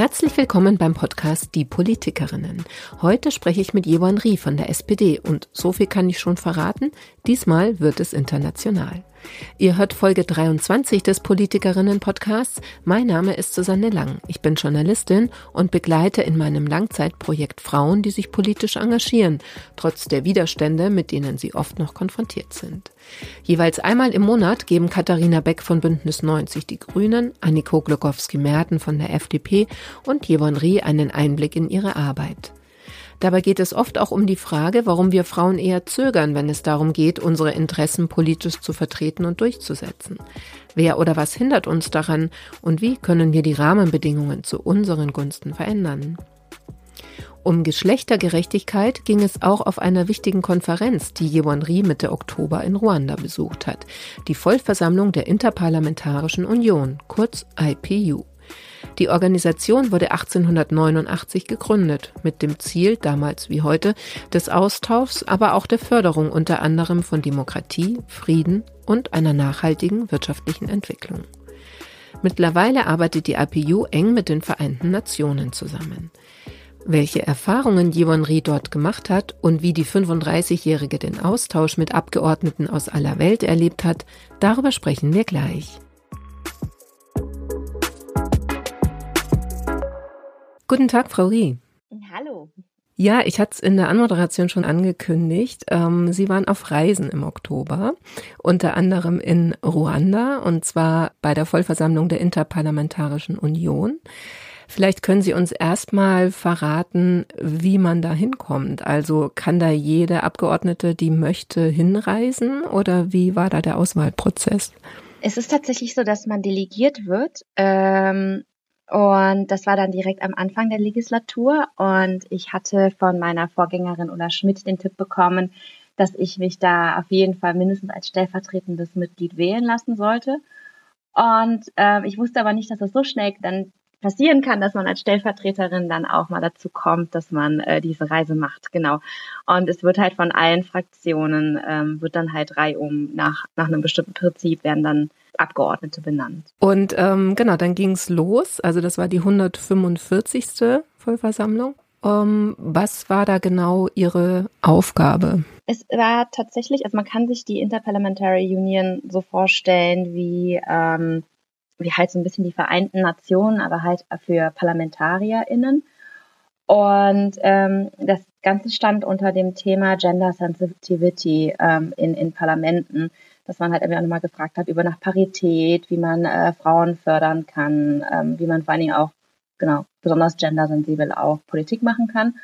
Herzlich willkommen beim Podcast Die Politikerinnen. Heute spreche ich mit Jewan Rie von der SPD und so viel kann ich schon verraten, diesmal wird es international. Ihr hört Folge 23 des Politikerinnen-Podcasts. Mein Name ist Susanne Lang. Ich bin Journalistin und begleite in meinem Langzeitprojekt Frauen, die sich politisch engagieren, trotz der Widerstände, mit denen sie oft noch konfrontiert sind. Jeweils einmal im Monat geben Katharina Beck von Bündnis 90 Die Grünen, Anniko Glogowski-Merten von der FDP und Jevon Rie einen Einblick in ihre Arbeit. Dabei geht es oft auch um die Frage, warum wir Frauen eher zögern, wenn es darum geht, unsere Interessen politisch zu vertreten und durchzusetzen. Wer oder was hindert uns daran und wie können wir die Rahmenbedingungen zu unseren Gunsten verändern? Um Geschlechtergerechtigkeit ging es auch auf einer wichtigen Konferenz, die Yewon Ri Mitte Oktober in Ruanda besucht hat, die Vollversammlung der Interparlamentarischen Union, kurz IPU. Die Organisation wurde 1889 gegründet, mit dem Ziel, damals wie heute, des Austauschs, aber auch der Förderung unter anderem von Demokratie, Frieden und einer nachhaltigen wirtschaftlichen Entwicklung. Mittlerweile arbeitet die APU eng mit den Vereinten Nationen zusammen. Welche Erfahrungen Yvonne Rie dort gemacht hat und wie die 35-Jährige den Austausch mit Abgeordneten aus aller Welt erlebt hat, darüber sprechen wir gleich. Guten Tag, Frau Rie. Hallo. Ja, ich hatte es in der Anmoderation schon angekündigt. Ähm, Sie waren auf Reisen im Oktober, unter anderem in Ruanda und zwar bei der Vollversammlung der Interparlamentarischen Union. Vielleicht können Sie uns erstmal verraten, wie man da hinkommt. Also kann da jede Abgeordnete, die möchte, hinreisen oder wie war da der Auswahlprozess? Es ist tatsächlich so, dass man delegiert wird. Ähm, und das war dann direkt am Anfang der Legislatur. Und ich hatte von meiner Vorgängerin Ulla Schmidt den Tipp bekommen, dass ich mich da auf jeden Fall mindestens als stellvertretendes Mitglied wählen lassen sollte. Und äh, ich wusste aber nicht, dass das so schnell dann passieren kann, dass man als Stellvertreterin dann auch mal dazu kommt, dass man äh, diese Reise macht, genau. Und es wird halt von allen Fraktionen, ähm, wird dann halt reihum nach, nach einem bestimmten Prinzip werden dann Abgeordnete benannt. Und ähm, genau, dann ging es los. Also das war die 145. Vollversammlung. Um, ähm, was war da genau Ihre Aufgabe? Es war tatsächlich, also man kann sich die Interparliamentary Union so vorstellen wie ähm, wie halt so ein bisschen die Vereinten Nationen, aber halt für ParlamentarierInnen. Und ähm, das Ganze stand unter dem Thema Gender Sensitivity ähm, in, in Parlamenten, dass man halt irgendwie auch nochmal gefragt hat über nach Parität, wie man äh, Frauen fördern kann, ähm, wie man vor allen Dingen auch, genau, besonders gendersensibel auch Politik machen kann.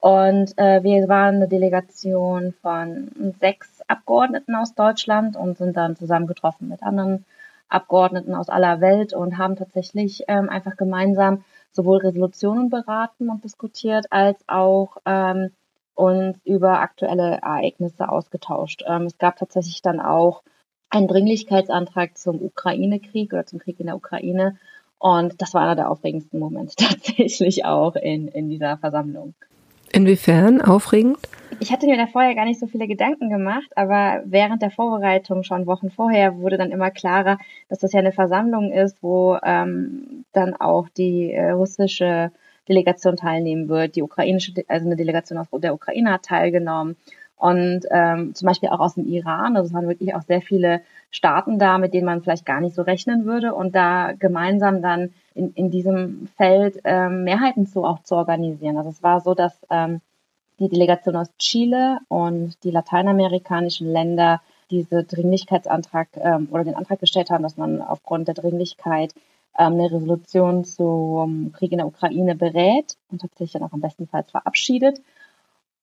Und äh, wir waren eine Delegation von sechs Abgeordneten aus Deutschland und sind dann zusammengetroffen mit anderen Abgeordneten aus aller Welt und haben tatsächlich ähm, einfach gemeinsam sowohl Resolutionen beraten und diskutiert, als auch ähm, uns über aktuelle Ereignisse ausgetauscht. Ähm, es gab tatsächlich dann auch einen Dringlichkeitsantrag zum Ukraine-Krieg oder zum Krieg in der Ukraine. Und das war einer der aufregendsten Momente tatsächlich auch in, in dieser Versammlung. Inwiefern aufregend? Ich hatte mir da vorher gar nicht so viele Gedanken gemacht, aber während der Vorbereitung, schon Wochen vorher, wurde dann immer klarer, dass das ja eine Versammlung ist, wo ähm, dann auch die äh, russische Delegation teilnehmen wird, die ukrainische, also eine Delegation aus der Ukraine hat teilgenommen und ähm, zum Beispiel auch aus dem Iran. Also es waren wirklich auch sehr viele Staaten da, mit denen man vielleicht gar nicht so rechnen würde und da gemeinsam dann in, in diesem Feld ähm, Mehrheiten zu auch zu organisieren. Also es war so, dass ähm, die Delegation aus Chile und die lateinamerikanischen Länder diese Dringlichkeitsantrag ähm, oder den Antrag gestellt haben, dass man aufgrund der Dringlichkeit eine Resolution zum Krieg in der Ukraine berät und tatsächlich dann auch am bestenfalls verabschiedet.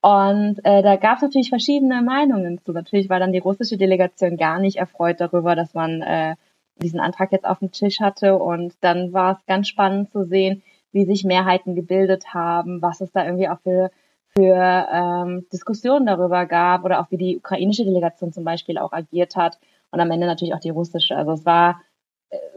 Und äh, da gab es natürlich verschiedene Meinungen zu. Natürlich war dann die russische Delegation gar nicht erfreut darüber, dass man äh, diesen Antrag jetzt auf dem Tisch hatte. Und dann war es ganz spannend zu sehen, wie sich Mehrheiten gebildet haben, was es da irgendwie auch für, für ähm, Diskussionen darüber gab oder auch wie die ukrainische Delegation zum Beispiel auch agiert hat und am Ende natürlich auch die russische. Also es war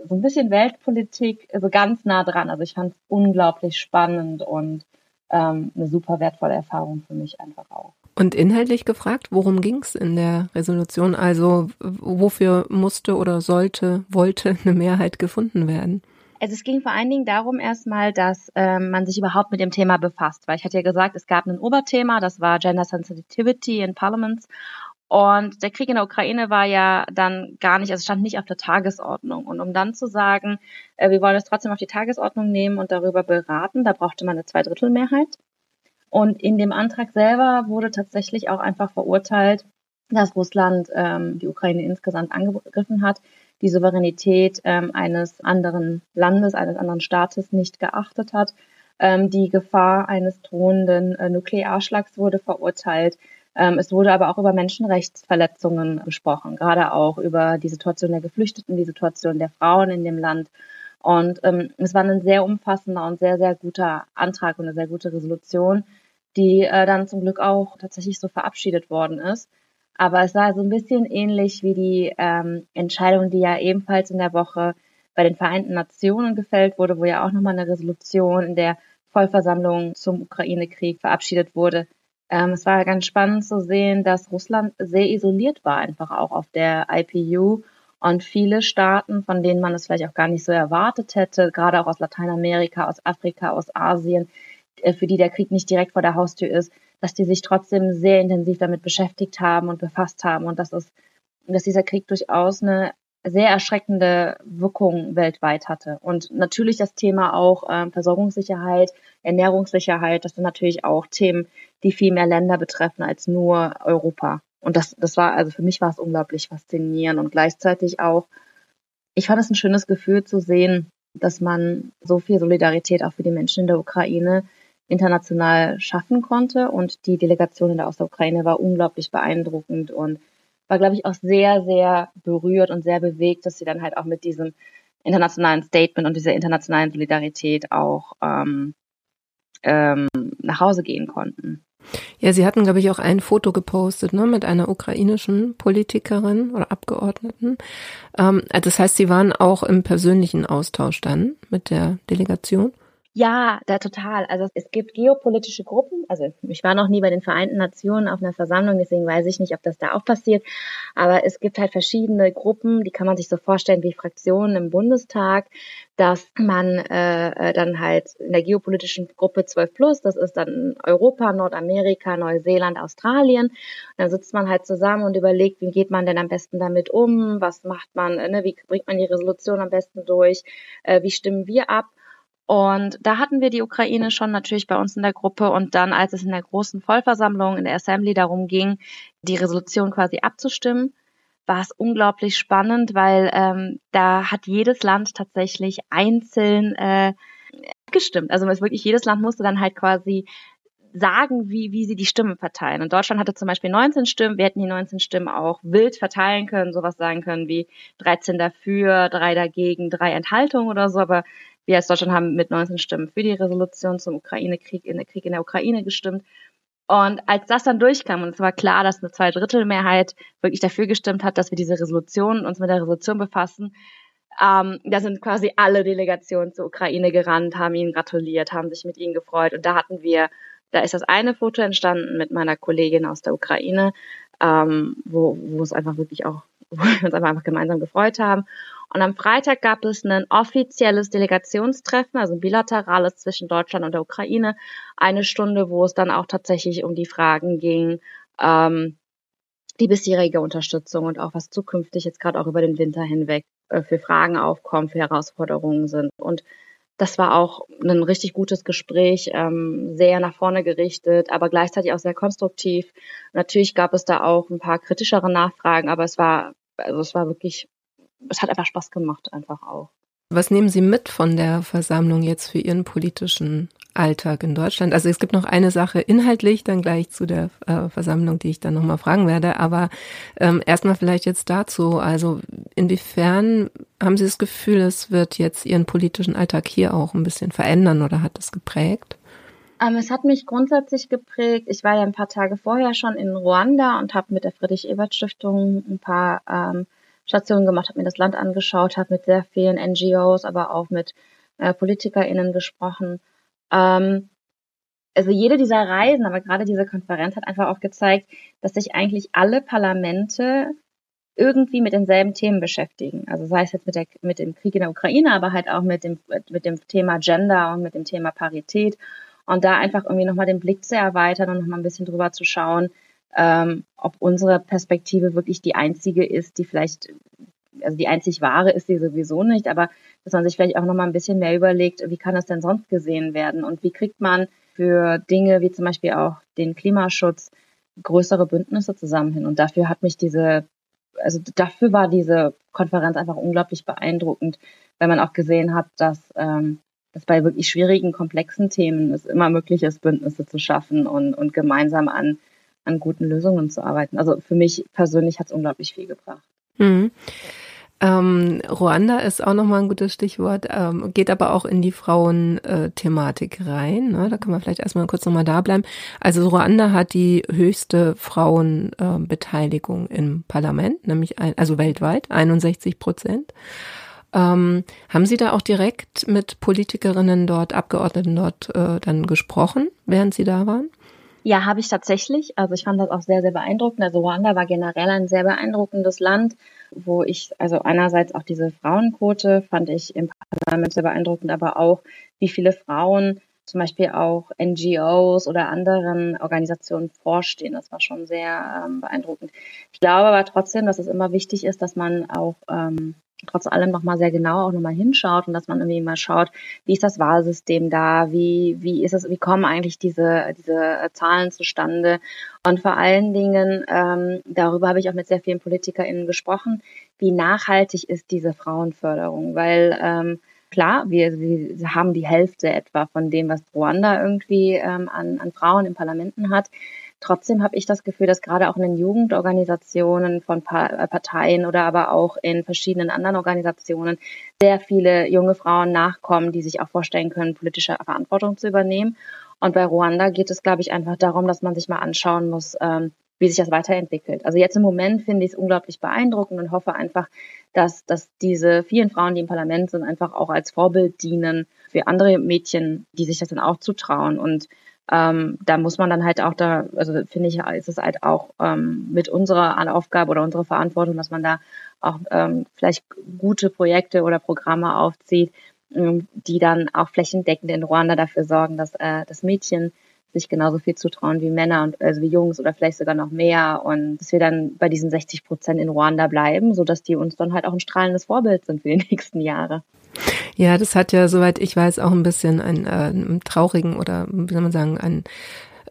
so ein bisschen Weltpolitik, also ganz nah dran. Also ich fand es unglaublich spannend und ähm, eine super wertvolle Erfahrung für mich einfach auch. Und inhaltlich gefragt, worum ging es in der Resolution? Also wofür musste oder sollte, wollte eine Mehrheit gefunden werden? Also es ging vor allen Dingen darum erstmal, dass ähm, man sich überhaupt mit dem Thema befasst, weil ich hatte ja gesagt, es gab ein Oberthema, das war Gender Sensitivity in Parliaments und der Krieg in der Ukraine war ja dann gar nicht, also stand nicht auf der Tagesordnung. Und um dann zu sagen, äh, wir wollen es trotzdem auf die Tagesordnung nehmen und darüber beraten, da brauchte man eine Zweidrittelmehrheit. Und in dem Antrag selber wurde tatsächlich auch einfach verurteilt, dass Russland ähm, die Ukraine insgesamt angegriffen hat, die Souveränität ähm, eines anderen Landes, eines anderen Staates nicht geachtet hat. Ähm, die Gefahr eines drohenden äh, Nuklearschlags wurde verurteilt. Ähm, es wurde aber auch über Menschenrechtsverletzungen gesprochen, gerade auch über die Situation der Geflüchteten, die Situation der Frauen in dem Land. Und ähm, es war ein sehr umfassender und sehr, sehr guter Antrag und eine sehr gute Resolution, die äh, dann zum Glück auch tatsächlich so verabschiedet worden ist. Aber es war so ein bisschen ähnlich wie die ähm, Entscheidung, die ja ebenfalls in der Woche bei den Vereinten Nationen gefällt wurde, wo ja auch nochmal eine Resolution in der Vollversammlung zum Ukraine-Krieg verabschiedet wurde. Ähm, es war ganz spannend zu sehen, dass Russland sehr isoliert war, einfach auch auf der IPU und viele Staaten, von denen man es vielleicht auch gar nicht so erwartet hätte, gerade auch aus Lateinamerika, aus Afrika, aus Asien, äh, für die der Krieg nicht direkt vor der Haustür ist, dass die sich trotzdem sehr intensiv damit beschäftigt haben und befasst haben und dass es, dass dieser Krieg durchaus eine sehr erschreckende Wirkung weltweit hatte. Und natürlich das Thema auch ähm, Versorgungssicherheit, Ernährungssicherheit, das sind natürlich auch Themen, die viel mehr Länder betreffen als nur Europa. Und das, das war, also für mich war es unglaublich faszinierend und gleichzeitig auch, ich fand es ein schönes Gefühl zu sehen, dass man so viel Solidarität auch für die Menschen in der Ukraine international schaffen konnte. Und die Delegation in der Ostukraine war unglaublich beeindruckend und war, glaube ich, auch sehr, sehr berührt und sehr bewegt, dass sie dann halt auch mit diesem internationalen Statement und dieser internationalen Solidarität auch ähm, ähm, nach Hause gehen konnten. Ja, Sie hatten, glaube ich, auch ein Foto gepostet, ne, mit einer ukrainischen Politikerin oder Abgeordneten. Ähm, das heißt, Sie waren auch im persönlichen Austausch dann mit der Delegation? Ja, da total. Also es gibt geopolitische Gruppen. Also ich war noch nie bei den Vereinten Nationen auf einer Versammlung, deswegen weiß ich nicht, ob das da auch passiert. Aber es gibt halt verschiedene Gruppen, die kann man sich so vorstellen wie Fraktionen im Bundestag, dass man äh, dann halt in der geopolitischen Gruppe 12 plus, das ist dann Europa, Nordamerika, Neuseeland, Australien. Und dann sitzt man halt zusammen und überlegt, wie geht man denn am besten damit um, was macht man, ne, wie bringt man die Resolution am besten durch, äh, wie stimmen wir ab. Und da hatten wir die Ukraine schon natürlich bei uns in der Gruppe. Und dann, als es in der großen Vollversammlung in der Assembly darum ging, die Resolution quasi abzustimmen, war es unglaublich spannend, weil ähm, da hat jedes Land tatsächlich einzeln äh, abgestimmt. Also wirklich jedes Land musste dann halt quasi sagen, wie, wie sie die Stimmen verteilen. Und Deutschland hatte zum Beispiel 19 Stimmen. Wir hätten die 19 Stimmen auch wild verteilen können, sowas sagen können wie 13 dafür, 3 dagegen, 3 Enthaltungen oder so. Aber wir als Deutschland haben mit 19 Stimmen für die Resolution zum Ukraine-Krieg in der Krieg in der Ukraine gestimmt. Und als das dann durchkam und es war klar, dass eine Zweidrittelmehrheit wirklich dafür gestimmt hat, dass wir diese Resolution uns mit der Resolution befassen, ähm, da sind quasi alle Delegationen zur Ukraine gerannt, haben ihnen gratuliert, haben sich mit ihnen gefreut. Und da hatten wir, da ist das eine Foto entstanden mit meiner Kollegin aus der Ukraine, ähm, wo, wo es einfach wirklich auch, wo wir uns einfach gemeinsam gefreut haben. Und am Freitag gab es ein offizielles Delegationstreffen, also ein bilaterales zwischen Deutschland und der Ukraine. Eine Stunde, wo es dann auch tatsächlich um die Fragen ging, ähm, die bisherige Unterstützung und auch was zukünftig jetzt gerade auch über den Winter hinweg äh, für Fragen aufkommen, für Herausforderungen sind. Und das war auch ein richtig gutes Gespräch, ähm, sehr nach vorne gerichtet, aber gleichzeitig auch sehr konstruktiv. Natürlich gab es da auch ein paar kritischere Nachfragen, aber es war, also es war wirklich es hat einfach Spaß gemacht, einfach auch. Was nehmen Sie mit von der Versammlung jetzt für Ihren politischen Alltag in Deutschland? Also es gibt noch eine Sache inhaltlich, dann gleich zu der äh, Versammlung, die ich dann nochmal fragen werde. Aber ähm, erstmal vielleicht jetzt dazu. Also inwiefern haben Sie das Gefühl, es wird jetzt Ihren politischen Alltag hier auch ein bisschen verändern oder hat es geprägt? Ähm, es hat mich grundsätzlich geprägt. Ich war ja ein paar Tage vorher schon in Ruanda und habe mit der Friedrich-Ebert-Stiftung ein paar ähm, Stationen gemacht, habe mir das Land angeschaut, habe mit sehr vielen NGOs, aber auch mit äh, PolitikerInnen gesprochen. Ähm, also jede dieser Reisen, aber gerade diese Konferenz hat einfach auch gezeigt, dass sich eigentlich alle Parlamente irgendwie mit denselben Themen beschäftigen. Also sei es jetzt mit, der, mit dem Krieg in der Ukraine, aber halt auch mit dem, mit dem Thema Gender und mit dem Thema Parität. Und da einfach irgendwie nochmal den Blick zu erweitern und nochmal ein bisschen drüber zu schauen, ähm, ob unsere Perspektive wirklich die einzige ist, die vielleicht, also die einzig wahre ist die sowieso nicht, aber dass man sich vielleicht auch nochmal ein bisschen mehr überlegt, wie kann das denn sonst gesehen werden und wie kriegt man für Dinge wie zum Beispiel auch den Klimaschutz größere Bündnisse zusammen hin. Und dafür hat mich diese also dafür war diese Konferenz einfach unglaublich beeindruckend, weil man auch gesehen hat, dass, ähm, dass bei wirklich schwierigen, komplexen Themen es immer möglich ist, Bündnisse zu schaffen und, und gemeinsam an, an guten Lösungen zu arbeiten. Also für mich persönlich hat es unglaublich viel gebracht. Mhm. Ähm, Ruanda ist auch nochmal ein gutes Stichwort, ähm, geht aber auch in die Frauenthematik rein. Ne? Da können wir vielleicht erstmal kurz nochmal da bleiben. Also Ruanda hat die höchste Frauenbeteiligung äh, im Parlament, nämlich ein, also weltweit 61 Prozent. Ähm, haben Sie da auch direkt mit Politikerinnen dort, Abgeordneten dort äh, dann gesprochen, während Sie da waren? Ja, habe ich tatsächlich. Also ich fand das auch sehr, sehr beeindruckend. Also Ruanda war generell ein sehr beeindruckendes Land, wo ich, also einerseits auch diese Frauenquote fand ich im Parlament sehr beeindruckend, aber auch wie viele Frauen zum Beispiel auch NGOs oder anderen Organisationen vorstehen. Das war schon sehr ähm, beeindruckend. Ich glaube aber trotzdem, dass es immer wichtig ist, dass man auch ähm, trotz allem nochmal sehr genau auch nochmal hinschaut und dass man irgendwie mal schaut, wie ist das Wahlsystem da, wie, wie ist es, wie kommen eigentlich diese, diese Zahlen zustande und vor allen Dingen, ähm, darüber habe ich auch mit sehr vielen PolitikerInnen gesprochen, wie nachhaltig ist diese Frauenförderung, weil ähm, klar, wir, wir haben die Hälfte etwa von dem, was Ruanda irgendwie ähm, an, an Frauen in Parlamenten hat. Trotzdem habe ich das Gefühl, dass gerade auch in den Jugendorganisationen von äh, Parteien oder aber auch in verschiedenen anderen Organisationen sehr viele junge Frauen nachkommen, die sich auch vorstellen können, politische Verantwortung zu übernehmen. Und bei Ruanda geht es, glaube ich, einfach darum, dass man sich mal anschauen muss, ähm, wie sich das weiterentwickelt. Also jetzt im Moment finde ich es unglaublich beeindruckend und hoffe einfach, dass, dass diese vielen Frauen, die im Parlament sind, einfach auch als Vorbild dienen für andere Mädchen, die sich das dann auch zutrauen. Und ähm, da muss man dann halt auch da, also finde ich, ist es halt auch ähm, mit unserer Aufgabe oder unserer Verantwortung, dass man da auch ähm, vielleicht gute Projekte oder Programme aufzieht, ähm, die dann auch flächendeckend in Ruanda dafür sorgen, dass äh, das Mädchen sich genauso viel zutrauen wie Männer und also wie Jungs oder vielleicht sogar noch mehr und dass wir dann bei diesen 60 Prozent in Ruanda bleiben, so dass die uns dann halt auch ein strahlendes Vorbild sind für die nächsten Jahre. Ja, das hat ja, soweit ich weiß, auch ein bisschen einen, äh, einen traurigen oder wie soll man sagen, einen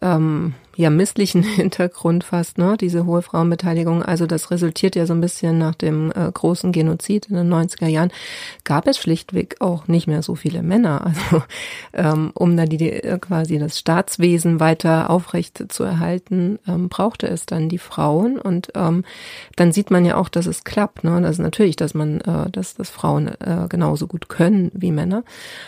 ähm, ja misslichen Hintergrund fast, ne, diese hohe Frauenbeteiligung. Also das resultiert ja so ein bisschen nach dem äh, großen Genozid in den 90er Jahren, gab es schlichtweg auch nicht mehr so viele Männer. Also ähm, um da die, äh, quasi das Staatswesen weiter aufrecht zu erhalten, ähm, brauchte es dann die Frauen. Und ähm, dann sieht man ja auch, dass es klappt. Ne? Das ist natürlich, dass man, äh, dass, dass Frauen äh, genauso gut können wie Männer.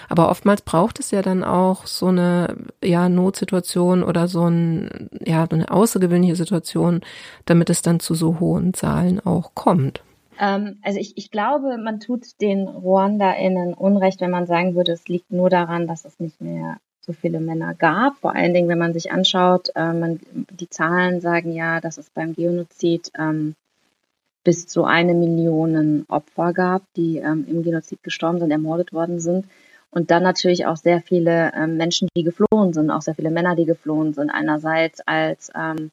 Aber oftmals braucht es ja dann auch so eine ja, Notsituation oder so ein ja, eine außergewöhnliche Situation, damit es dann zu so hohen Zahlen auch kommt. Ähm, also ich, ich glaube, man tut den RuandaInnen Unrecht, wenn man sagen würde, es liegt nur daran, dass es nicht mehr so viele Männer gab. Vor allen Dingen, wenn man sich anschaut, äh, man, die Zahlen sagen ja, dass es beim Genozid ähm, bis zu eine Million Opfer gab, die ähm, im Genozid gestorben sind, ermordet worden sind. Und dann natürlich auch sehr viele ähm, Menschen, die geflohen sind, auch sehr viele Männer, die geflohen sind. Einerseits als ähm,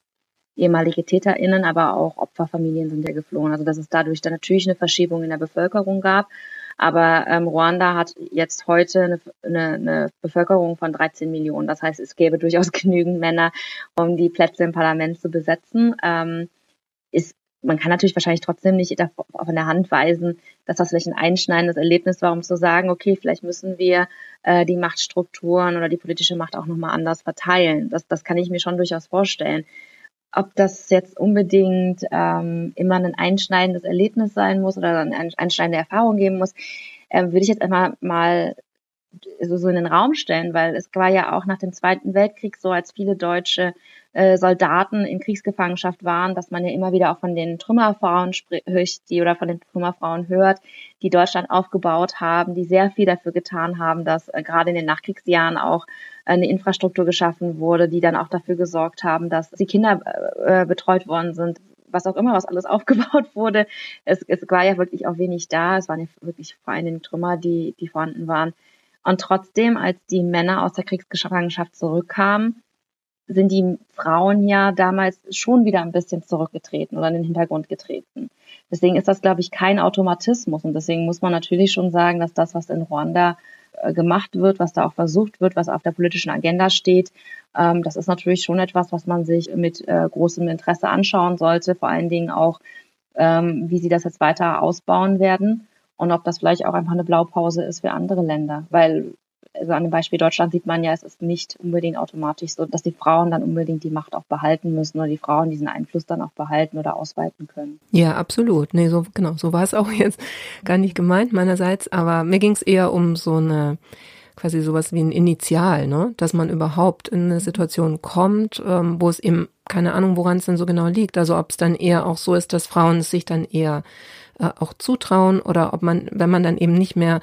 ehemalige TäterInnen, aber auch Opferfamilien sind ja geflohen. Also dass es dadurch dann natürlich eine Verschiebung in der Bevölkerung gab. Aber ähm, Ruanda hat jetzt heute eine, eine, eine Bevölkerung von 13 Millionen. Das heißt, es gäbe durchaus genügend Männer, um die Plätze im Parlament zu besetzen. Ähm, ist man kann natürlich wahrscheinlich trotzdem nicht von der Hand weisen, dass das vielleicht ein einschneidendes Erlebnis war, um zu sagen, okay, vielleicht müssen wir äh, die Machtstrukturen oder die politische Macht auch nochmal anders verteilen. Das, das kann ich mir schon durchaus vorstellen. Ob das jetzt unbedingt ähm, immer ein einschneidendes Erlebnis sein muss oder eine einschneidende Erfahrung geben muss, äh, würde ich jetzt einmal mal so, so in den Raum stellen, weil es war ja auch nach dem Zweiten Weltkrieg so, als viele Deutsche äh, Soldaten in Kriegsgefangenschaft waren, dass man ja immer wieder auch von den Trümmerfrauen spricht, die oder von den Trümmerfrauen hört, die Deutschland aufgebaut haben, die sehr viel dafür getan haben, dass äh, gerade in den Nachkriegsjahren auch eine Infrastruktur geschaffen wurde, die dann auch dafür gesorgt haben, dass die Kinder äh, betreut worden sind, was auch immer, was alles aufgebaut wurde. Es, es war ja wirklich auch wenig da. Es waren ja wirklich vor Dingen Trümmer, die, die vorhanden waren. Und trotzdem, als die Männer aus der Kriegsgefangenschaft zurückkamen, sind die Frauen ja damals schon wieder ein bisschen zurückgetreten oder in den Hintergrund getreten. Deswegen ist das, glaube ich, kein Automatismus. Und deswegen muss man natürlich schon sagen, dass das, was in Ruanda äh, gemacht wird, was da auch versucht wird, was auf der politischen Agenda steht, ähm, das ist natürlich schon etwas, was man sich mit äh, großem Interesse anschauen sollte. Vor allen Dingen auch, ähm, wie sie das jetzt weiter ausbauen werden und ob das vielleicht auch einfach eine Blaupause ist für andere Länder. Weil also an dem Beispiel Deutschland sieht man ja, es ist nicht unbedingt automatisch so, dass die Frauen dann unbedingt die Macht auch behalten müssen oder die Frauen diesen Einfluss dann auch behalten oder ausweiten können. Ja, absolut. Nee, so genau, so war es auch jetzt gar nicht gemeint meinerseits, aber mir ging es eher um so eine quasi sowas wie ein Initial, ne? dass man überhaupt in eine Situation kommt, ähm, wo es eben keine Ahnung, woran es denn so genau liegt. Also ob es dann eher auch so ist, dass Frauen sich dann eher äh, auch zutrauen oder ob man, wenn man dann eben nicht mehr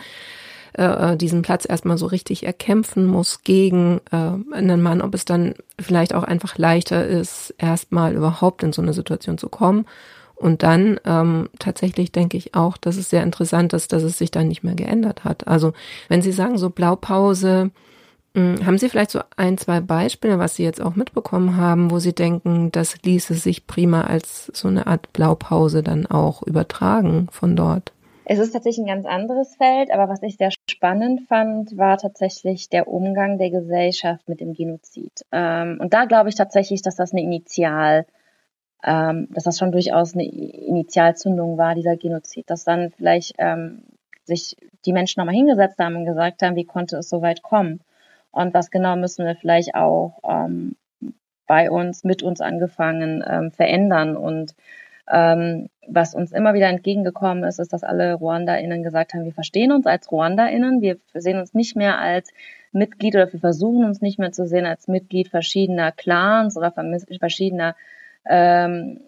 äh, äh, diesen Platz erstmal so richtig erkämpfen muss gegen äh, einen Mann, ob es dann vielleicht auch einfach leichter ist, erstmal überhaupt in so eine Situation zu kommen. Und dann ähm, tatsächlich denke ich auch, dass es sehr interessant ist, dass es sich dann nicht mehr geändert hat. Also wenn Sie sagen, so Blaupause, haben Sie vielleicht so ein, zwei Beispiele, was Sie jetzt auch mitbekommen haben, wo Sie denken, das ließe sich prima als so eine Art Blaupause dann auch übertragen von dort? Es ist tatsächlich ein ganz anderes Feld, aber was ich sehr spannend fand, war tatsächlich der Umgang der Gesellschaft mit dem Genozid. Ähm, und da glaube ich tatsächlich, dass das eine Initial, ähm, dass das schon durchaus eine Initialzündung war, dieser Genozid, dass dann vielleicht ähm, sich die Menschen nochmal hingesetzt haben und gesagt haben, wie konnte es so weit kommen? Und was genau müssen wir vielleicht auch ähm, bei uns, mit uns angefangen ähm, verändern? Und ähm, was uns immer wieder entgegengekommen ist, ist, dass alle RuandaInnen gesagt haben, wir verstehen uns als RuandaInnen, wir sehen uns nicht mehr als Mitglied oder wir versuchen uns nicht mehr zu sehen als Mitglied verschiedener Clans oder verschiedener ähm,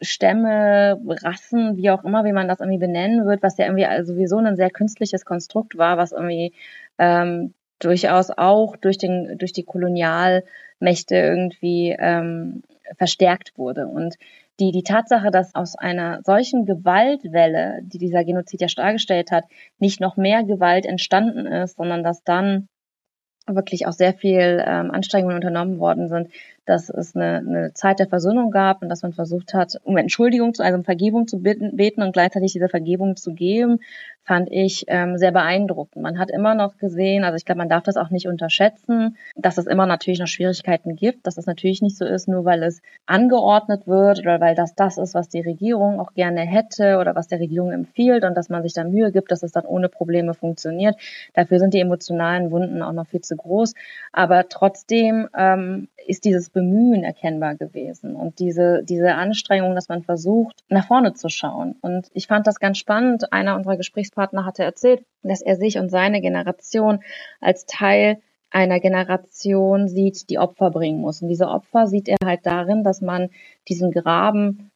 Stämme, Rassen, wie auch immer, wie man das irgendwie benennen wird, was ja irgendwie sowieso ein sehr künstliches Konstrukt war, was irgendwie ähm, durchaus auch durch den durch die Kolonialmächte irgendwie ähm, verstärkt wurde. Und die, die Tatsache, dass aus einer solchen Gewaltwelle, die dieser Genozid ja dargestellt hat, nicht noch mehr Gewalt entstanden ist, sondern dass dann wirklich auch sehr viel ähm, Anstrengungen unternommen worden sind, dass es eine, eine Zeit der Versöhnung gab und dass man versucht hat, um Entschuldigung, zu, also um Vergebung zu bitten, beten und gleichzeitig diese Vergebung zu geben, fand ich ähm, sehr beeindruckend. Man hat immer noch gesehen, also ich glaube, man darf das auch nicht unterschätzen, dass es immer natürlich noch Schwierigkeiten gibt, dass es natürlich nicht so ist, nur weil es angeordnet wird oder weil das das ist, was die Regierung auch gerne hätte oder was der Regierung empfiehlt und dass man sich da Mühe gibt, dass es dann ohne Probleme funktioniert. Dafür sind die emotionalen Wunden auch noch viel zu groß. Aber trotzdem ähm, ist dieses Bemühen erkennbar gewesen und diese, diese Anstrengung, dass man versucht, nach vorne zu schauen. Und ich fand das ganz spannend. Einer unserer Gesprächspartner hatte erzählt, dass er sich und seine Generation als Teil einer Generation sieht, die Opfer bringen muss. Und diese Opfer sieht er halt darin, dass man diesen Graben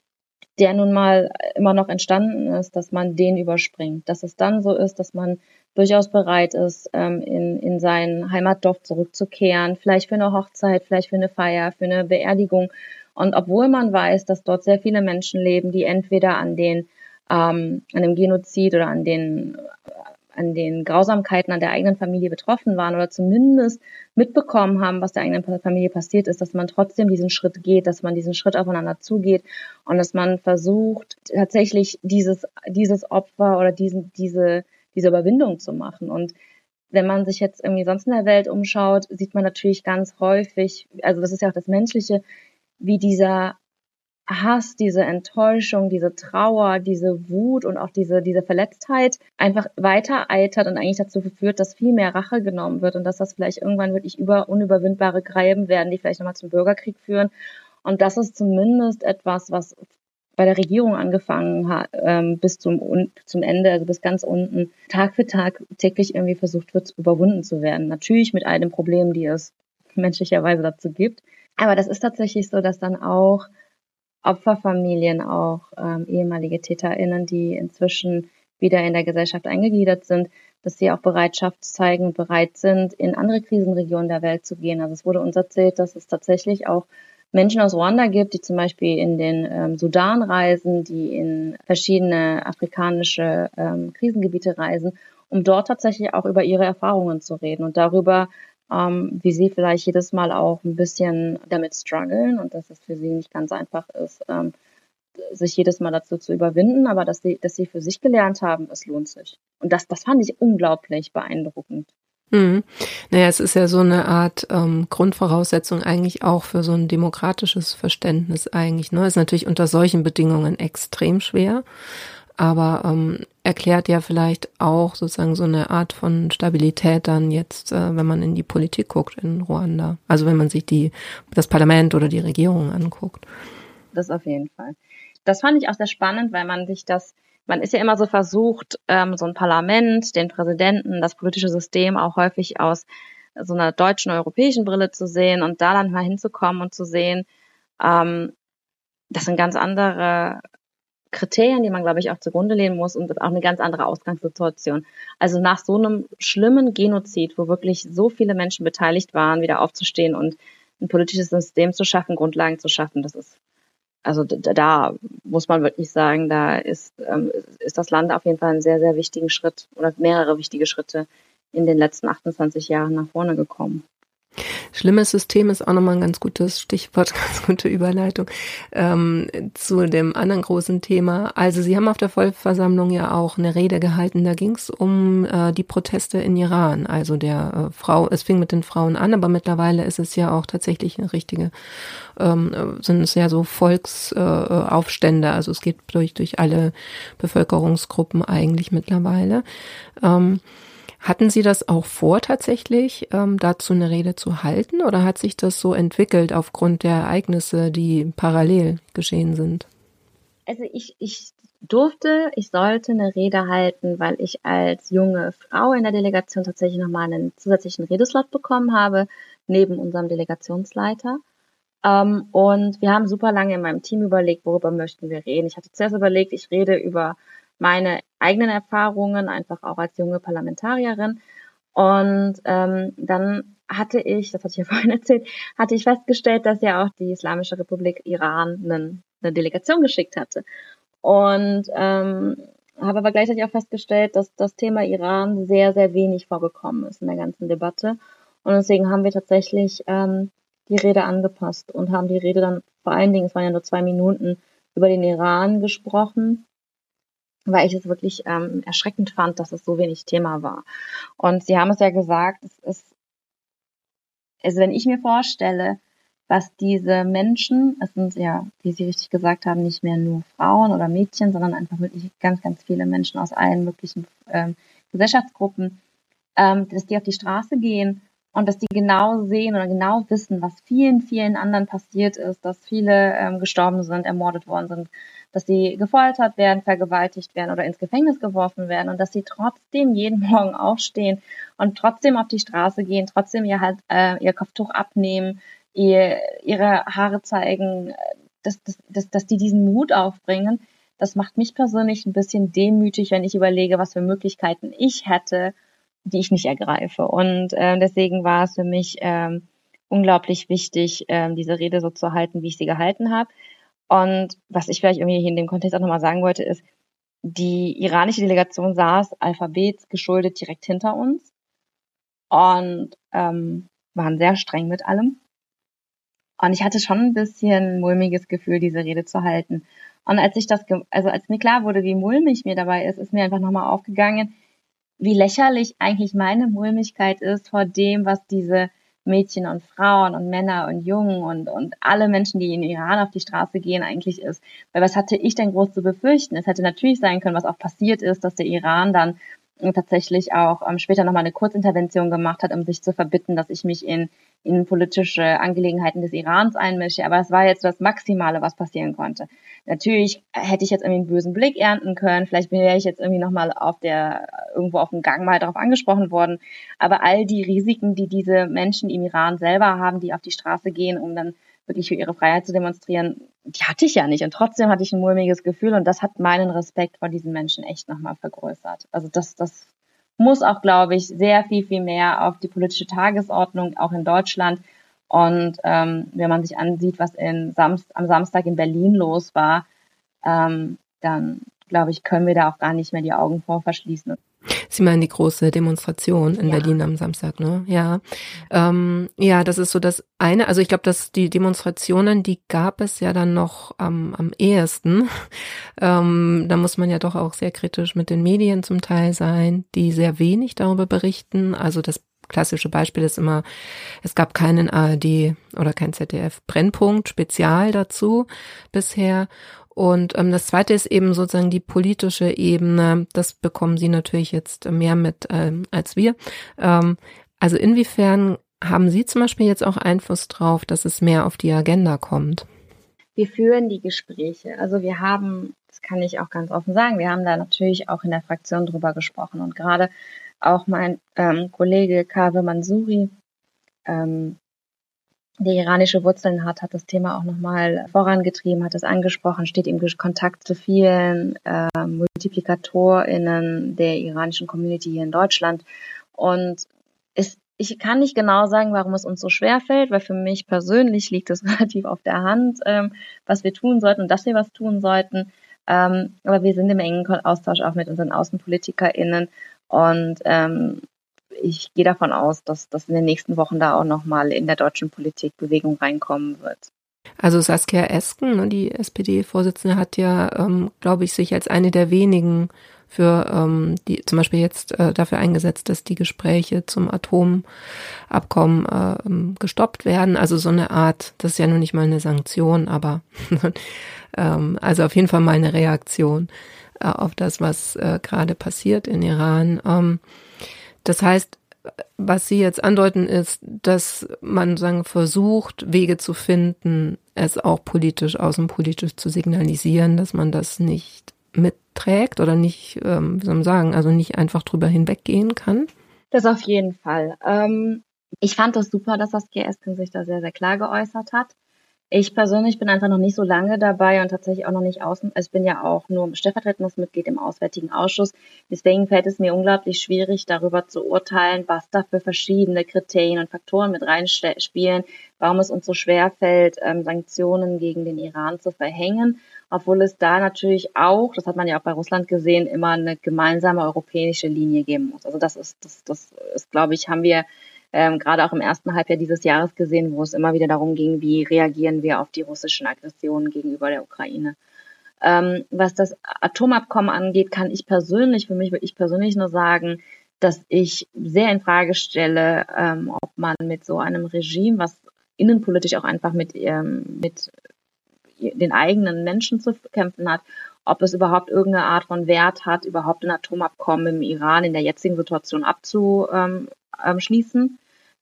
der nun mal immer noch entstanden ist, dass man den überspringt. Dass es dann so ist, dass man durchaus bereit ist, ähm, in, in sein Heimatdorf zurückzukehren, vielleicht für eine Hochzeit, vielleicht für eine Feier, für eine Beerdigung. Und obwohl man weiß, dass dort sehr viele Menschen leben, die entweder an den ähm, an dem Genozid oder an den an den Grausamkeiten an der eigenen Familie betroffen waren oder zumindest mitbekommen haben, was der eigenen Familie passiert ist, dass man trotzdem diesen Schritt geht, dass man diesen Schritt aufeinander zugeht und dass man versucht, tatsächlich dieses, dieses Opfer oder diesen, diese, diese Überwindung zu machen. Und wenn man sich jetzt irgendwie sonst in der Welt umschaut, sieht man natürlich ganz häufig, also das ist ja auch das Menschliche, wie dieser Hass, diese Enttäuschung, diese Trauer, diese Wut und auch diese, diese Verletztheit einfach weiter eitert und eigentlich dazu führt, dass viel mehr Rache genommen wird und dass das vielleicht irgendwann wirklich über unüberwindbare Gräben werden, die vielleicht nochmal zum Bürgerkrieg führen. Und das ist zumindest etwas, was bei der Regierung angefangen hat, ähm, bis zum, zum Ende, also bis ganz unten, Tag für Tag täglich irgendwie versucht wird, überwunden zu werden. Natürlich mit all den Problemen, die es menschlicherweise dazu gibt. Aber das ist tatsächlich so, dass dann auch Opferfamilien, auch ähm, ehemalige TäterInnen, die inzwischen wieder in der Gesellschaft eingegliedert sind, dass sie auch Bereitschaft zeigen bereit sind, in andere Krisenregionen der Welt zu gehen. Also es wurde uns erzählt, dass es tatsächlich auch Menschen aus Ruanda gibt, die zum Beispiel in den ähm, Sudan reisen, die in verschiedene afrikanische ähm, Krisengebiete reisen, um dort tatsächlich auch über ihre Erfahrungen zu reden und darüber, ähm, wie sie vielleicht jedes Mal auch ein bisschen damit strugglen und dass es für sie nicht ganz einfach ist, ähm, sich jedes Mal dazu zu überwinden, aber dass sie, dass sie für sich gelernt haben, es lohnt sich. Und das, das fand ich unglaublich beeindruckend. Mhm. Naja, es ist ja so eine Art ähm, Grundvoraussetzung eigentlich auch für so ein demokratisches Verständnis eigentlich. Ne? Ist natürlich unter solchen Bedingungen extrem schwer, aber ähm, erklärt ja vielleicht auch sozusagen so eine Art von Stabilität dann jetzt, äh, wenn man in die Politik guckt in Ruanda. Also wenn man sich die das Parlament oder die Regierung anguckt. Das auf jeden Fall. Das fand ich auch sehr spannend, weil man sich das man ist ja immer so versucht, ähm, so ein Parlament, den Präsidenten, das politische System auch häufig aus so einer deutschen, europäischen Brille zu sehen und da dann mal hinzukommen und zu sehen, ähm, das sind ganz andere Kriterien, die man, glaube ich, auch zugrunde lehnen muss und auch eine ganz andere Ausgangssituation. Also nach so einem schlimmen Genozid, wo wirklich so viele Menschen beteiligt waren, wieder aufzustehen und ein politisches System zu schaffen, Grundlagen zu schaffen, das ist also da muss man wirklich sagen, da ist, ähm, ist das Land auf jeden Fall einen sehr, sehr wichtigen Schritt oder mehrere wichtige Schritte in den letzten 28 Jahren nach vorne gekommen. Schlimmes System ist auch nochmal ein ganz gutes Stichwort, ganz gute Überleitung ähm, zu dem anderen großen Thema. Also Sie haben auf der Vollversammlung ja auch eine Rede gehalten. Da ging es um äh, die Proteste in Iran. Also der äh, Frau, es fing mit den Frauen an, aber mittlerweile ist es ja auch tatsächlich eine richtige, ähm, sind es ja so Volksaufstände. Äh, also es geht durch durch alle Bevölkerungsgruppen eigentlich mittlerweile. Ähm, hatten Sie das auch vor, tatsächlich ähm, dazu eine Rede zu halten oder hat sich das so entwickelt aufgrund der Ereignisse, die parallel geschehen sind? Also ich, ich durfte, ich sollte eine Rede halten, weil ich als junge Frau in der Delegation tatsächlich nochmal einen zusätzlichen Redeslot bekommen habe, neben unserem Delegationsleiter. Ähm, und wir haben super lange in meinem Team überlegt, worüber möchten wir reden. Ich hatte zuerst überlegt, ich rede über meine eigenen Erfahrungen, einfach auch als junge Parlamentarierin. Und ähm, dann hatte ich, das hatte ich ja vorhin erzählt, hatte ich festgestellt, dass ja auch die Islamische Republik Iran einen, eine Delegation geschickt hatte. Und ähm, habe aber gleichzeitig auch festgestellt, dass das Thema Iran sehr, sehr wenig vorgekommen ist in der ganzen Debatte. Und deswegen haben wir tatsächlich ähm, die Rede angepasst und haben die Rede dann vor allen Dingen, es waren ja nur zwei Minuten, über den Iran gesprochen weil ich es wirklich ähm, erschreckend fand, dass es so wenig Thema war. Und Sie haben es ja gesagt, es ist, also wenn ich mir vorstelle, was diese Menschen, es sind ja, wie Sie richtig gesagt haben, nicht mehr nur Frauen oder Mädchen, sondern einfach wirklich ganz, ganz viele Menschen aus allen möglichen ähm, Gesellschaftsgruppen, ähm, dass die auf die Straße gehen und dass die genau sehen oder genau wissen, was vielen, vielen anderen passiert ist, dass viele ähm, gestorben sind, ermordet worden sind, dass sie gefoltert werden, vergewaltigt werden oder ins Gefängnis geworfen werden und dass sie trotzdem jeden Morgen aufstehen und trotzdem auf die Straße gehen, trotzdem ihr halt äh, ihr Kopftuch abnehmen, ihr, ihre Haare zeigen, dass, dass, dass, dass die diesen Mut aufbringen. Das macht mich persönlich ein bisschen demütig, wenn ich überlege, was für Möglichkeiten ich hätte, die ich nicht ergreife. Und äh, deswegen war es für mich ähm, unglaublich wichtig, ähm, diese Rede so zu halten, wie ich sie gehalten habe. Und was ich vielleicht irgendwie hier in dem Kontext auch nochmal sagen wollte, ist, die iranische Delegation saß Alphabets geschuldet direkt hinter uns und ähm, waren sehr streng mit allem. Und ich hatte schon ein bisschen mulmiges Gefühl, diese Rede zu halten. Und als ich das, also als mir klar wurde, wie mulmig mir dabei ist, ist mir einfach nochmal aufgegangen, wie lächerlich eigentlich meine Mulmigkeit ist vor dem, was diese Mädchen und Frauen und Männer und Jungen und, und alle Menschen, die in Iran auf die Straße gehen, eigentlich ist. Weil was hatte ich denn groß zu befürchten? Es hätte natürlich sein können, was auch passiert ist, dass der Iran dann tatsächlich auch ähm, später nochmal eine Kurzintervention gemacht hat, um sich zu verbitten, dass ich mich in, in politische Angelegenheiten des Irans einmische. Aber es war jetzt das Maximale, was passieren konnte. Natürlich hätte ich jetzt irgendwie einen bösen Blick ernten können. Vielleicht wäre ich jetzt irgendwie nochmal auf der, irgendwo auf dem Gang mal darauf angesprochen worden. Aber all die Risiken, die diese Menschen im Iran selber haben, die auf die Straße gehen, um dann wirklich für ihre Freiheit zu demonstrieren, die hatte ich ja nicht. Und trotzdem hatte ich ein mulmiges Gefühl und das hat meinen Respekt vor diesen Menschen echt nochmal vergrößert. Also das, das muss auch, glaube ich, sehr viel, viel mehr auf die politische Tagesordnung, auch in Deutschland. Und ähm, wenn man sich ansieht, was in Samst am Samstag in Berlin los war, ähm, dann glaube ich, können wir da auch gar nicht mehr die Augen vor verschließen. Sie meinen die große Demonstration in ja. Berlin am Samstag, ne? Ja. Ähm, ja, das ist so das eine. Also ich glaube, dass die Demonstrationen, die gab es ja dann noch am, am ehesten. Ähm, da muss man ja doch auch sehr kritisch mit den Medien zum Teil sein, die sehr wenig darüber berichten. Also das klassische Beispiel ist immer, es gab keinen ARD oder kein ZDF Brennpunkt Spezial dazu bisher. Und ähm, das Zweite ist eben sozusagen die politische Ebene. Das bekommen Sie natürlich jetzt mehr mit ähm, als wir. Ähm, also inwiefern haben Sie zum Beispiel jetzt auch Einfluss drauf, dass es mehr auf die Agenda kommt? Wir führen die Gespräche. Also wir haben, das kann ich auch ganz offen sagen, wir haben da natürlich auch in der Fraktion drüber gesprochen. Und gerade auch mein ähm, Kollege Kave Mansouri, ähm, der iranische Wurzeln hat, hat das Thema auch nochmal vorangetrieben, hat es angesprochen, steht im Kontakt zu vielen äh, MultiplikatorInnen der iranischen Community hier in Deutschland. Und es, ich kann nicht genau sagen, warum es uns so schwer fällt, weil für mich persönlich liegt es relativ auf der Hand, ähm, was wir tun sollten und dass wir was tun sollten. Ähm, aber wir sind im engen Austausch auch mit unseren AußenpolitikerInnen und ähm, ich gehe davon aus, dass das in den nächsten Wochen da auch nochmal in der deutschen Politik Bewegung reinkommen wird. Also Saskia Esken, ne, die SPD-Vorsitzende, hat ja, ähm, glaube ich, sich als eine der wenigen für ähm, die zum Beispiel jetzt äh, dafür eingesetzt, dass die Gespräche zum Atomabkommen äh, gestoppt werden. Also so eine Art, das ist ja nur nicht mal eine Sanktion, aber ähm, also auf jeden Fall mal eine Reaktion äh, auf das, was äh, gerade passiert in Iran. Ähm, das heißt, was Sie jetzt andeuten, ist, dass man sagen, versucht, Wege zu finden, es auch politisch, außenpolitisch zu signalisieren, dass man das nicht mitträgt oder nicht, ähm, wie soll man sagen, also nicht einfach drüber hinweggehen kann? Das auf jeden Fall. Ähm, ich fand das super, dass das GS sich da sehr, sehr klar geäußert hat. Ich persönlich bin einfach noch nicht so lange dabei und tatsächlich auch noch nicht außen. Also ich bin ja auch nur stellvertretendes Mitglied im Auswärtigen Ausschuss. Deswegen fällt es mir unglaublich schwierig, darüber zu urteilen, was da für verschiedene Kriterien und Faktoren mit reinspielen, warum es uns so schwer fällt, ähm, Sanktionen gegen den Iran zu verhängen, obwohl es da natürlich auch, das hat man ja auch bei Russland gesehen, immer eine gemeinsame europäische Linie geben muss. Also das ist, das, das ist, glaube ich, haben wir ähm, gerade auch im ersten Halbjahr dieses Jahres gesehen, wo es immer wieder darum ging, wie reagieren wir auf die russischen Aggressionen gegenüber der Ukraine. Ähm, was das Atomabkommen angeht, kann ich persönlich, für mich würde ich persönlich nur sagen, dass ich sehr in Frage stelle, ähm, ob man mit so einem Regime, was innenpolitisch auch einfach mit, ähm, mit den eigenen Menschen zu kämpfen hat, ob es überhaupt irgendeine Art von Wert hat, überhaupt ein Atomabkommen im Iran in der jetzigen Situation abzuschließen. Ähm,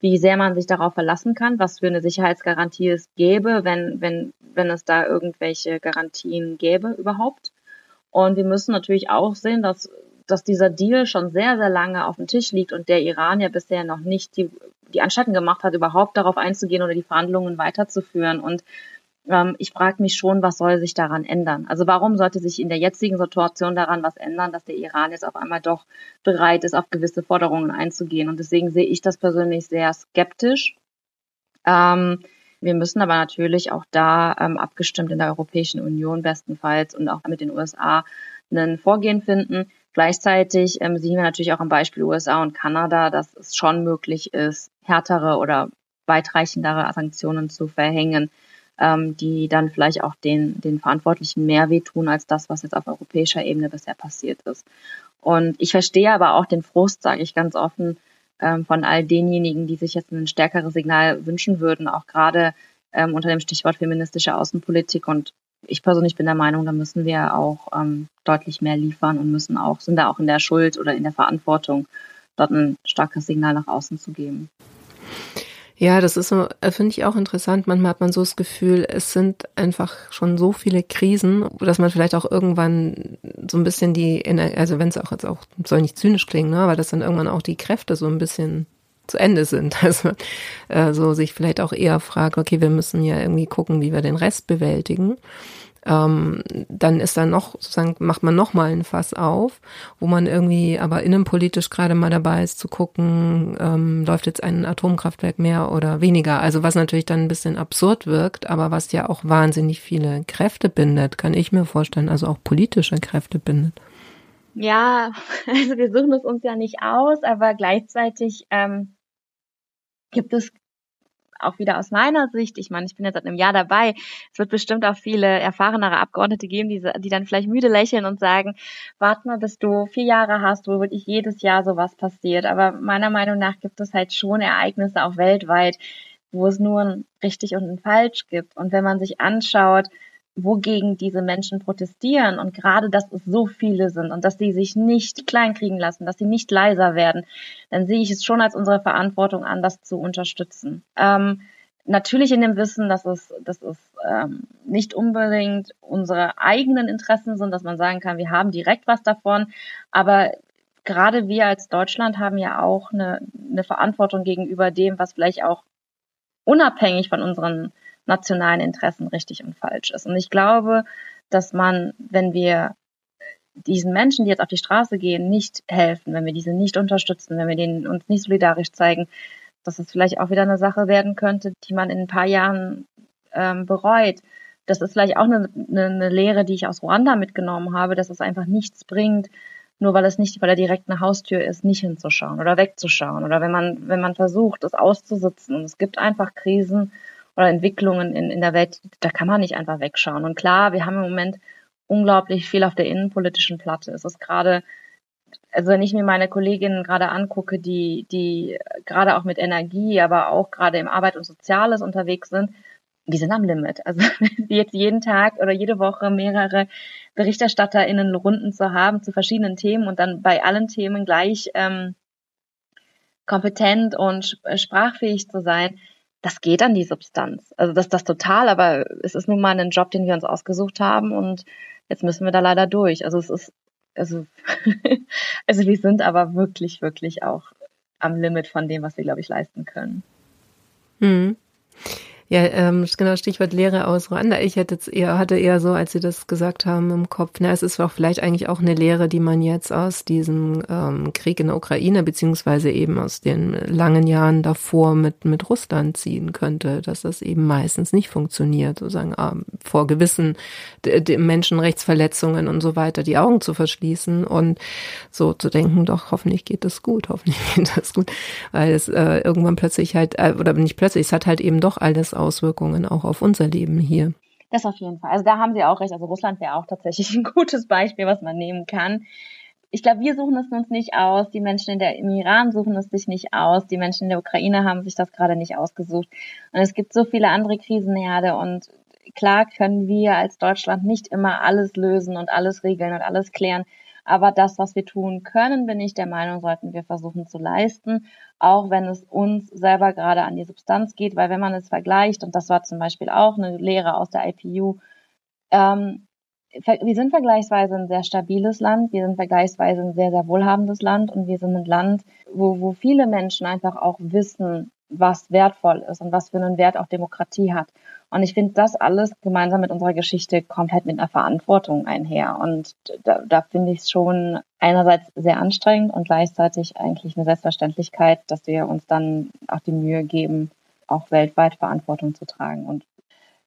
wie sehr man sich darauf verlassen kann, was für eine Sicherheitsgarantie es gäbe, wenn, wenn, wenn es da irgendwelche Garantien gäbe überhaupt. Und wir müssen natürlich auch sehen, dass, dass dieser Deal schon sehr, sehr lange auf dem Tisch liegt und der Iran ja bisher noch nicht die, die Anstalten gemacht hat, überhaupt darauf einzugehen oder die Verhandlungen weiterzuführen. Und ähm, ich frage mich schon, was soll sich daran ändern? Also warum sollte sich in der jetzigen Situation daran was ändern, dass der Iran jetzt auf einmal doch bereit ist, auf gewisse Forderungen einzugehen? Und deswegen sehe ich das persönlich sehr skeptisch. Ähm, wir müssen aber natürlich auch da ähm, abgestimmt in der Europäischen Union bestenfalls und auch mit den USA ein Vorgehen finden. Gleichzeitig ähm, sehen wir natürlich auch am Beispiel USA und Kanada, dass es schon möglich ist, härtere oder weitreichendere Sanktionen zu verhängen, ähm, die dann vielleicht auch den, den Verantwortlichen mehr wehtun als das, was jetzt auf europäischer Ebene bisher passiert ist. Und ich verstehe aber auch den Frust, sage ich ganz offen, ähm, von all denjenigen, die sich jetzt ein stärkeres Signal wünschen würden, auch gerade ähm, unter dem Stichwort feministische Außenpolitik. Und ich persönlich bin der Meinung, da müssen wir auch ähm, deutlich mehr liefern und müssen auch, sind da auch in der Schuld oder in der Verantwortung, dort ein starkes Signal nach außen zu geben. Ja, das ist so, äh, finde ich auch interessant. Manchmal hat man so das Gefühl, es sind einfach schon so viele Krisen, dass man vielleicht auch irgendwann so ein bisschen die, also wenn es auch jetzt auch, soll nicht zynisch klingen, ne, aber dass dann irgendwann auch die Kräfte so ein bisschen zu Ende sind. Also äh, so sich vielleicht auch eher fragt, okay, wir müssen ja irgendwie gucken, wie wir den Rest bewältigen. Ähm, dann ist da noch, sozusagen, macht man noch mal ein Fass auf, wo man irgendwie aber innenpolitisch gerade mal dabei ist zu gucken, ähm, läuft jetzt ein Atomkraftwerk mehr oder weniger. Also was natürlich dann ein bisschen absurd wirkt, aber was ja auch wahnsinnig viele Kräfte bindet, kann ich mir vorstellen, also auch politische Kräfte bindet. Ja, also wir suchen es uns ja nicht aus, aber gleichzeitig ähm, gibt es auch wieder aus meiner Sicht, ich meine, ich bin jetzt seit einem Jahr dabei, es wird bestimmt auch viele erfahrenere Abgeordnete geben, die, die dann vielleicht müde lächeln und sagen, warte mal, bis du vier Jahre hast, wo wirklich jedes Jahr sowas passiert. Aber meiner Meinung nach gibt es halt schon Ereignisse auch weltweit, wo es nur ein richtig und ein falsch gibt. Und wenn man sich anschaut, wogegen diese Menschen protestieren und gerade, dass es so viele sind und dass sie sich nicht kleinkriegen lassen, dass sie nicht leiser werden, dann sehe ich es schon als unsere Verantwortung an, das zu unterstützen. Ähm, natürlich in dem Wissen, dass es, dass es ähm, nicht unbedingt unsere eigenen Interessen sind, dass man sagen kann, wir haben direkt was davon, aber gerade wir als Deutschland haben ja auch eine, eine Verantwortung gegenüber dem, was vielleicht auch unabhängig von unseren nationalen Interessen richtig und falsch ist. Und ich glaube, dass man, wenn wir diesen Menschen, die jetzt auf die Straße gehen, nicht helfen, wenn wir diese nicht unterstützen, wenn wir denen uns nicht solidarisch zeigen, dass es vielleicht auch wieder eine Sache werden könnte, die man in ein paar Jahren ähm, bereut. Das ist vielleicht auch eine, eine, eine Lehre, die ich aus Ruanda mitgenommen habe, dass es einfach nichts bringt, nur weil es nicht vor der direkten Haustür ist, nicht hinzuschauen oder wegzuschauen. Oder wenn man, wenn man versucht, es auszusitzen. Und es gibt einfach Krisen oder Entwicklungen in, in der Welt, da kann man nicht einfach wegschauen. Und klar, wir haben im Moment unglaublich viel auf der innenpolitischen Platte. Es ist gerade, also wenn ich mir meine Kolleginnen gerade angucke, die, die gerade auch mit Energie, aber auch gerade im Arbeit und Soziales unterwegs sind, die sind am Limit. Also jetzt jeden Tag oder jede Woche mehrere BerichterstatterInnen Runden zu haben zu verschiedenen Themen und dann bei allen Themen gleich ähm, kompetent und sprachfähig zu sein, das geht an die Substanz. Also das ist das total, aber es ist nun mal ein Job, den wir uns ausgesucht haben und jetzt müssen wir da leider durch. Also es ist, also, also wir sind aber wirklich, wirklich auch am Limit von dem, was wir, glaube ich, leisten können. Mhm. Ja, ähm, genau, Stichwort Lehre aus Ruanda. Ich hätte jetzt eher, hatte eher so, als Sie das gesagt haben, im Kopf, na, es ist auch vielleicht eigentlich auch eine Lehre, die man jetzt aus diesem ähm, Krieg in der Ukraine, beziehungsweise eben aus den langen Jahren davor mit, mit Russland ziehen könnte, dass das eben meistens nicht funktioniert, sozusagen ähm, vor gewissen Menschenrechtsverletzungen und so weiter die Augen zu verschließen und so zu denken, doch, hoffentlich geht das gut, hoffentlich geht das gut, weil es äh, irgendwann plötzlich halt, äh, oder nicht plötzlich, es hat halt eben doch alles Auswirkungen auch auf unser Leben hier. Das auf jeden Fall. Also da haben Sie auch recht. Also Russland wäre auch tatsächlich ein gutes Beispiel, was man nehmen kann. Ich glaube, wir suchen es uns nicht aus. Die Menschen in der, im Iran suchen es sich nicht aus. Die Menschen in der Ukraine haben sich das gerade nicht ausgesucht. Und es gibt so viele andere Krisenherde und klar können wir als Deutschland nicht immer alles lösen und alles regeln und alles klären. Aber das, was wir tun können, bin ich der Meinung, sollten wir versuchen zu leisten, auch wenn es uns selber gerade an die Substanz geht, weil wenn man es vergleicht, und das war zum Beispiel auch eine Lehre aus der IPU, ähm, wir sind vergleichsweise ein sehr stabiles Land, wir sind vergleichsweise ein sehr, sehr wohlhabendes Land und wir sind ein Land, wo, wo viele Menschen einfach auch wissen, was wertvoll ist und was für einen Wert auch Demokratie hat. Und ich finde, das alles gemeinsam mit unserer Geschichte kommt halt mit einer Verantwortung einher. Und da, da finde ich es schon einerseits sehr anstrengend und gleichzeitig eigentlich eine Selbstverständlichkeit, dass wir uns dann auch die Mühe geben, auch weltweit Verantwortung zu tragen. Und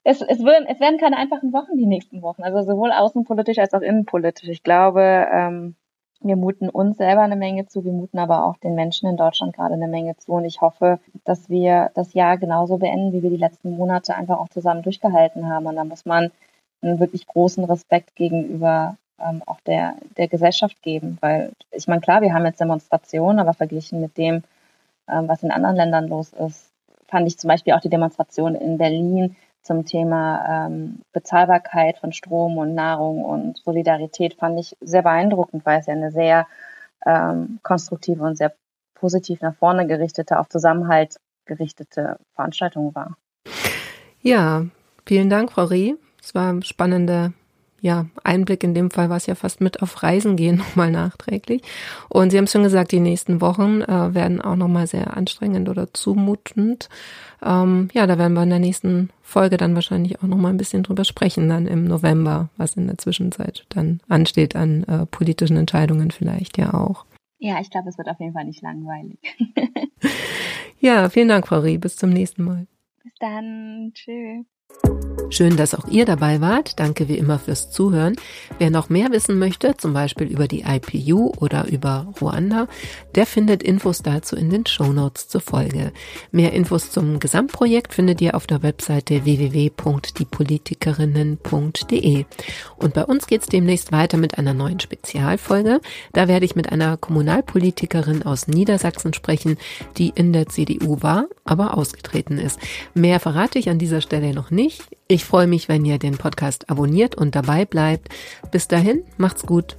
es, es, werden, es werden keine einfachen Wochen die nächsten Wochen, also sowohl außenpolitisch als auch innenpolitisch. Ich glaube, ähm, wir muten uns selber eine Menge zu, wir muten aber auch den Menschen in Deutschland gerade eine Menge zu. Und ich hoffe, dass wir das Jahr genauso beenden, wie wir die letzten Monate einfach auch zusammen durchgehalten haben. Und da muss man einen wirklich großen Respekt gegenüber ähm, auch der, der Gesellschaft geben. Weil ich meine, klar, wir haben jetzt Demonstrationen, aber verglichen mit dem, ähm, was in anderen Ländern los ist, fand ich zum Beispiel auch die Demonstration in Berlin zum Thema ähm, Bezahlbarkeit von Strom und Nahrung und Solidarität fand ich sehr beeindruckend, weil es ja eine sehr ähm, konstruktive und sehr positiv nach vorne gerichtete, auf Zusammenhalt gerichtete Veranstaltung war. Ja, vielen Dank, Frau Reh. Es war eine spannende ja, Einblick in dem Fall war es ja fast mit auf Reisen gehen nochmal nachträglich. Und Sie haben es schon gesagt, die nächsten Wochen äh, werden auch nochmal sehr anstrengend oder zumutend. Ähm, ja, da werden wir in der nächsten Folge dann wahrscheinlich auch nochmal ein bisschen drüber sprechen, dann im November, was in der Zwischenzeit dann ansteht an äh, politischen Entscheidungen vielleicht ja auch. Ja, ich glaube, es wird auf jeden Fall nicht langweilig. ja, vielen Dank, Frau Rie. Bis zum nächsten Mal. Bis dann. Tschüss. Schön, dass auch ihr dabei wart. Danke wie immer fürs Zuhören. Wer noch mehr wissen möchte, zum Beispiel über die IPU oder über Ruanda, der findet Infos dazu in den Show zur Folge. Mehr Infos zum Gesamtprojekt findet ihr auf der Webseite www.diepolitikerinnen.de. Und bei uns geht's demnächst weiter mit einer neuen Spezialfolge. Da werde ich mit einer Kommunalpolitikerin aus Niedersachsen sprechen, die in der CDU war, aber ausgetreten ist. Mehr verrate ich an dieser Stelle noch nicht. Ich freue mich, wenn ihr den Podcast abonniert und dabei bleibt. Bis dahin, macht's gut.